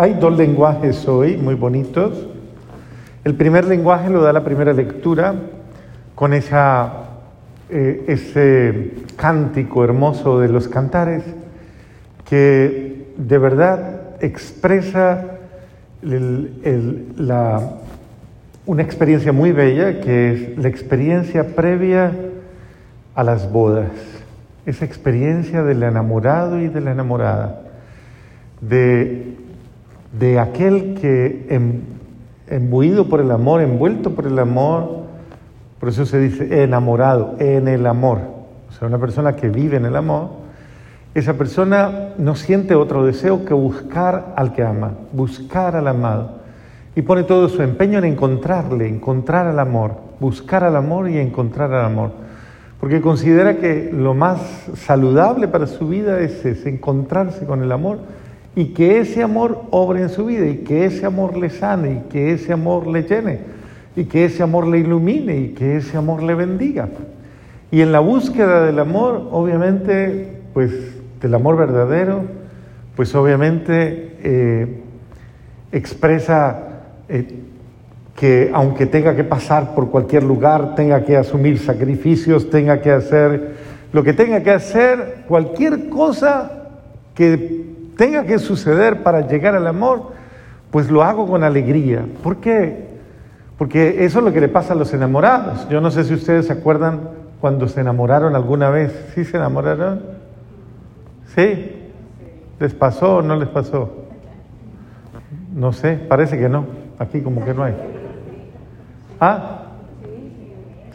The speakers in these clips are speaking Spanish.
Hay dos lenguajes hoy muy bonitos. El primer lenguaje lo da la primera lectura con esa, eh, ese cántico hermoso de los cantares que de verdad expresa la, una experiencia muy bella que es la experiencia previa a las bodas, esa experiencia del enamorado y de la enamorada, de, de aquel que em, embuido por el amor, envuelto por el amor, por eso se dice enamorado, en el amor, o sea, una persona que vive en el amor, esa persona no siente otro deseo que buscar al que ama, buscar al amado y pone todo su empeño en encontrarle, encontrar al amor, buscar al amor y encontrar al amor. Porque considera que lo más saludable para su vida es, encontrarse con el amor y que ese amor obre en su vida y que ese amor le sane y que ese amor le llene y que ese amor le ilumine y que ese amor le bendiga. Y en la búsqueda del amor, obviamente, pues del amor verdadero, pues obviamente eh, expresa eh, que aunque tenga que pasar por cualquier lugar, tenga que asumir sacrificios, tenga que hacer lo que tenga que hacer, cualquier cosa que tenga que suceder para llegar al amor, pues lo hago con alegría. ¿Por qué? Porque eso es lo que le pasa a los enamorados. Yo no sé si ustedes se acuerdan cuando se enamoraron alguna vez. ¿Sí se enamoraron? ¿Sí? ¿Les pasó o no les pasó? No sé, parece que no. Aquí como que no hay. ¿Ah?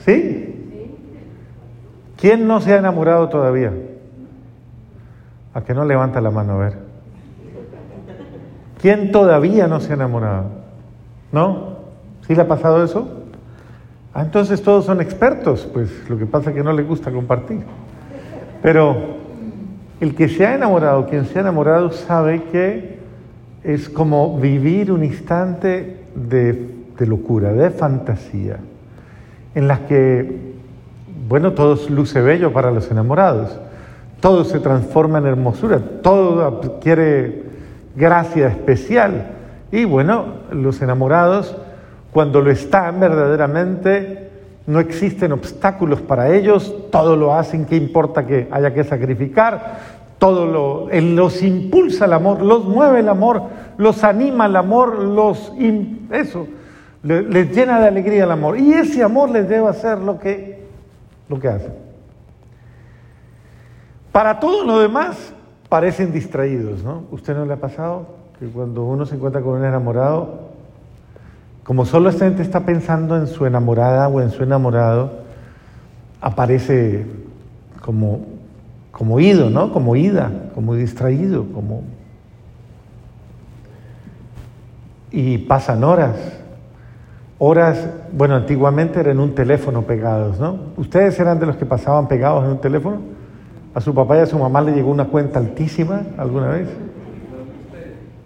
¿Sí? ¿Quién no se ha enamorado todavía? A que no levanta la mano a ver. ¿Quién todavía no se ha enamorado? ¿No? ¿Sí le ha pasado eso? Ah, entonces todos son expertos, pues lo que pasa es que no les gusta compartir. Pero el que se ha enamorado, quien se ha enamorado, sabe que es como vivir un instante de, locura, de fantasía, en las que, bueno, todo luce bello para los enamorados, todo se transforma en hermosura, todo adquiere gracia especial. Y bueno, los enamorados, cuando lo están verdaderamente, no existen obstáculos para ellos, todo lo hacen, ¿qué importa que haya que sacrificar? todo lo, los impulsa el amor, los mueve el amor, los anima el amor, los eso, les, llena de alegría el amor. Y ese amor les debe hacer lo que, lo que hace. Para todo lo demás parecen distraídos, ¿no? ¿Usted no le ha pasado que cuando uno se encuentra con un enamorado, como solo esta gente está pensando en su enamorada o en su enamorado, aparece como como ido, ¿no? Como ida, como distraído, como... Y pasan horas, horas, bueno, antiguamente eran un teléfono pegados, ¿no? ¿Ustedes eran de los que pasaban pegados en un teléfono? ¿A su papá y a su mamá le llegó una cuenta altísima alguna vez?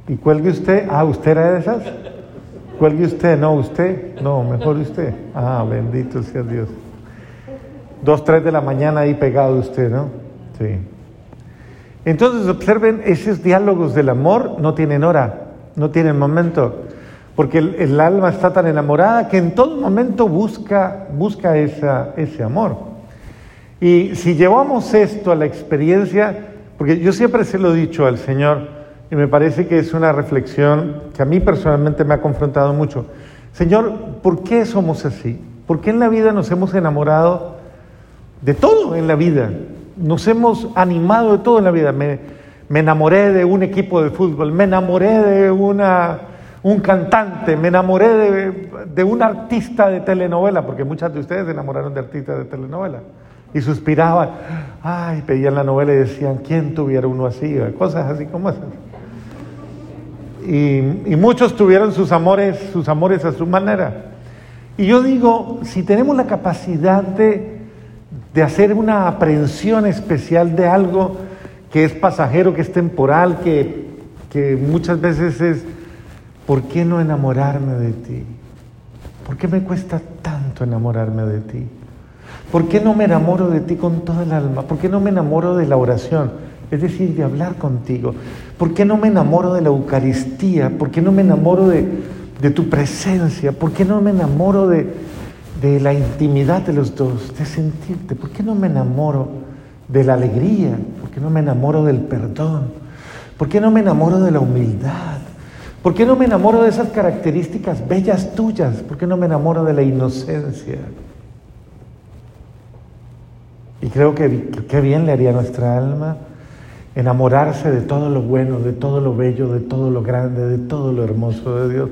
¿Y cuelgue usted? Ah, ¿usted era de esas? Cuelgue usted, no, usted, no, mejor usted. Ah, bendito sea Dios. Dos, tres de la mañana ahí pegado usted, ¿no? Sí. Entonces observen, esos diálogos del amor no tienen hora, no tienen momento, porque el, alma está tan enamorada que en todo momento busca, busca esa, ese amor. Y si llevamos esto a la experiencia, porque yo siempre se lo he dicho al Señor, y me parece que es una reflexión que a mí personalmente me ha confrontado mucho. Señor, ¿por qué somos así? ¿Por qué en la vida nos hemos enamorado de todo en la vida? nos hemos animado de todo en la vida. Me, enamoré de un equipo de fútbol, me enamoré de una, un cantante, me enamoré de, de un artista de telenovela, porque muchas de ustedes se enamoraron de artistas de telenovela y suspiraban, ay, pedían la novela y decían, ¿quién tuviera uno así? Cosas así como esas. Y, y, muchos tuvieron sus amores, sus amores a su manera. Y yo digo, si tenemos la capacidad de de hacer una aprehensión especial de algo que es pasajero, que es temporal, que, que muchas veces es, ¿por qué no enamorarme de ti? ¿Por qué me cuesta tanto enamorarme de ti? ¿Por qué no me enamoro de ti con toda el alma? ¿Por qué no me enamoro de la oración? es decir, de hablar contigo. ¿Por qué no me enamoro de la Eucaristía? ¿Por qué no me enamoro de, tu presencia? ¿Por qué no me enamoro de la intimidad de los dos, de sentirte? ¿Por qué no me enamoro de la alegría? ¿Por qué no me enamoro del perdón? ¿Por qué no me enamoro de la humildad? ¿Por qué no me enamoro de esas características bellas tuyas? ¿Por qué no me enamoro de la inocencia? Creo que qué bien le haría a nuestra alma enamorarse de todo lo bueno, de todo lo bello, de todo lo grande, de todo lo hermoso de Dios.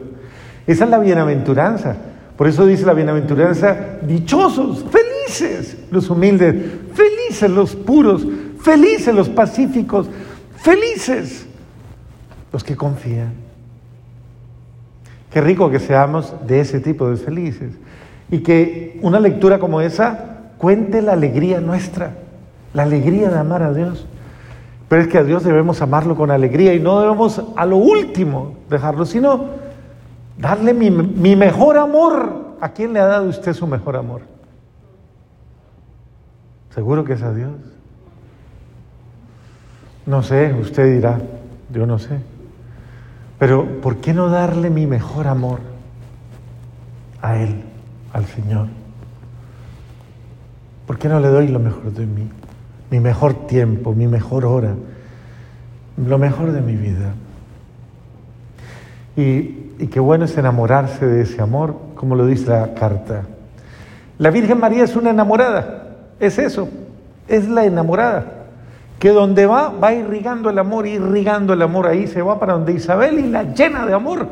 Esa es la bienaventuranza. Por eso dice la bienaventuranza, dichosos, felices los humildes, felices los puros, felices los pacíficos, felices los que confían. Qué rico que seamos de ese tipo de felices. Y que una lectura como esa cuente la alegría nuestra, la alegría de amar a Dios. Pero es que a Dios debemos amarlo con alegría y no debemos a lo último dejarlo, sino darle mi, mejor amor. ¿A quién le ha dado usted su mejor amor? Seguro que es a Dios. No sé, usted dirá, yo no sé. Pero ¿por qué no darle mi mejor amor a Él, al Señor? ¿Por qué no le doy lo mejor de mí? Mi mejor tiempo, mi mejor hora, lo mejor de mi vida. Y, qué bueno es enamorarse de ese amor, como lo dice la carta. La Virgen María es una enamorada, es eso, es la enamorada, que donde va, va irrigando el amor, irrigando el amor, ahí se va para donde Isabel y la llena de amor.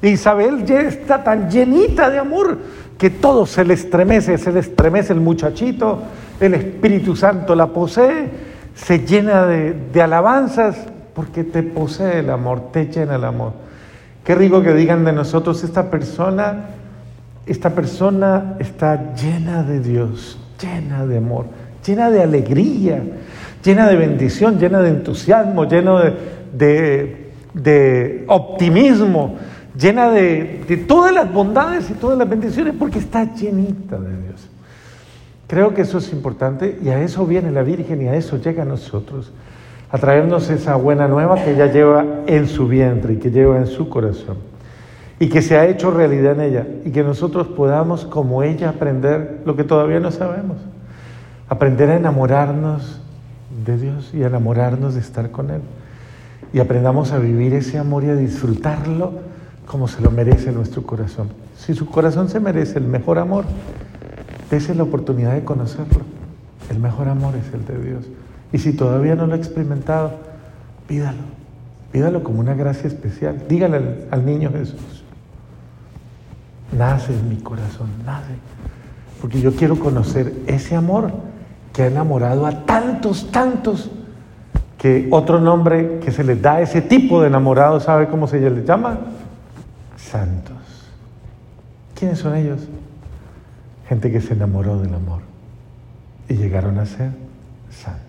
Isabel ya está tan llenita de amor que todo se le estremece, se le estremece el muchachito, el Espíritu Santo la posee, se llena de, alabanzas porque te posee el amor, te llena el amor. Qué rico que digan de nosotros, esta persona, esta persona está llena de Dios, llena de amor, llena de alegría, llena de bendición, llena de entusiasmo, llena de optimismo llena de, de, todas las bondades y todas las bendiciones, porque está llenita de Dios. Creo que eso es importante y a eso viene la Virgen y a eso llega a nosotros, a traernos esa buena nueva que ella lleva en su vientre y que lleva en su corazón y que se ha hecho realidad en ella y que nosotros podamos como ella aprender lo que todavía no sabemos, aprender a enamorarnos de Dios y a enamorarnos de estar con Él y aprendamos a vivir ese amor y a disfrutarlo como se lo merece nuestro corazón. Si su corazón se merece el mejor amor, dése la oportunidad de conocerlo. El mejor amor es el de Dios. Y si todavía no lo ha experimentado, pídalo. Pídalo como una gracia especial. Dígale al, niño Jesús. Nace en mi corazón, nace. Porque yo quiero conocer ese amor que ha enamorado a tantos, tantos, que otro nombre que se les da a ese tipo de enamorado, ¿sabe cómo se les llama? Santos. ¿Quiénes son ellos? Gente que se enamoró del amor y llegaron a ser santos.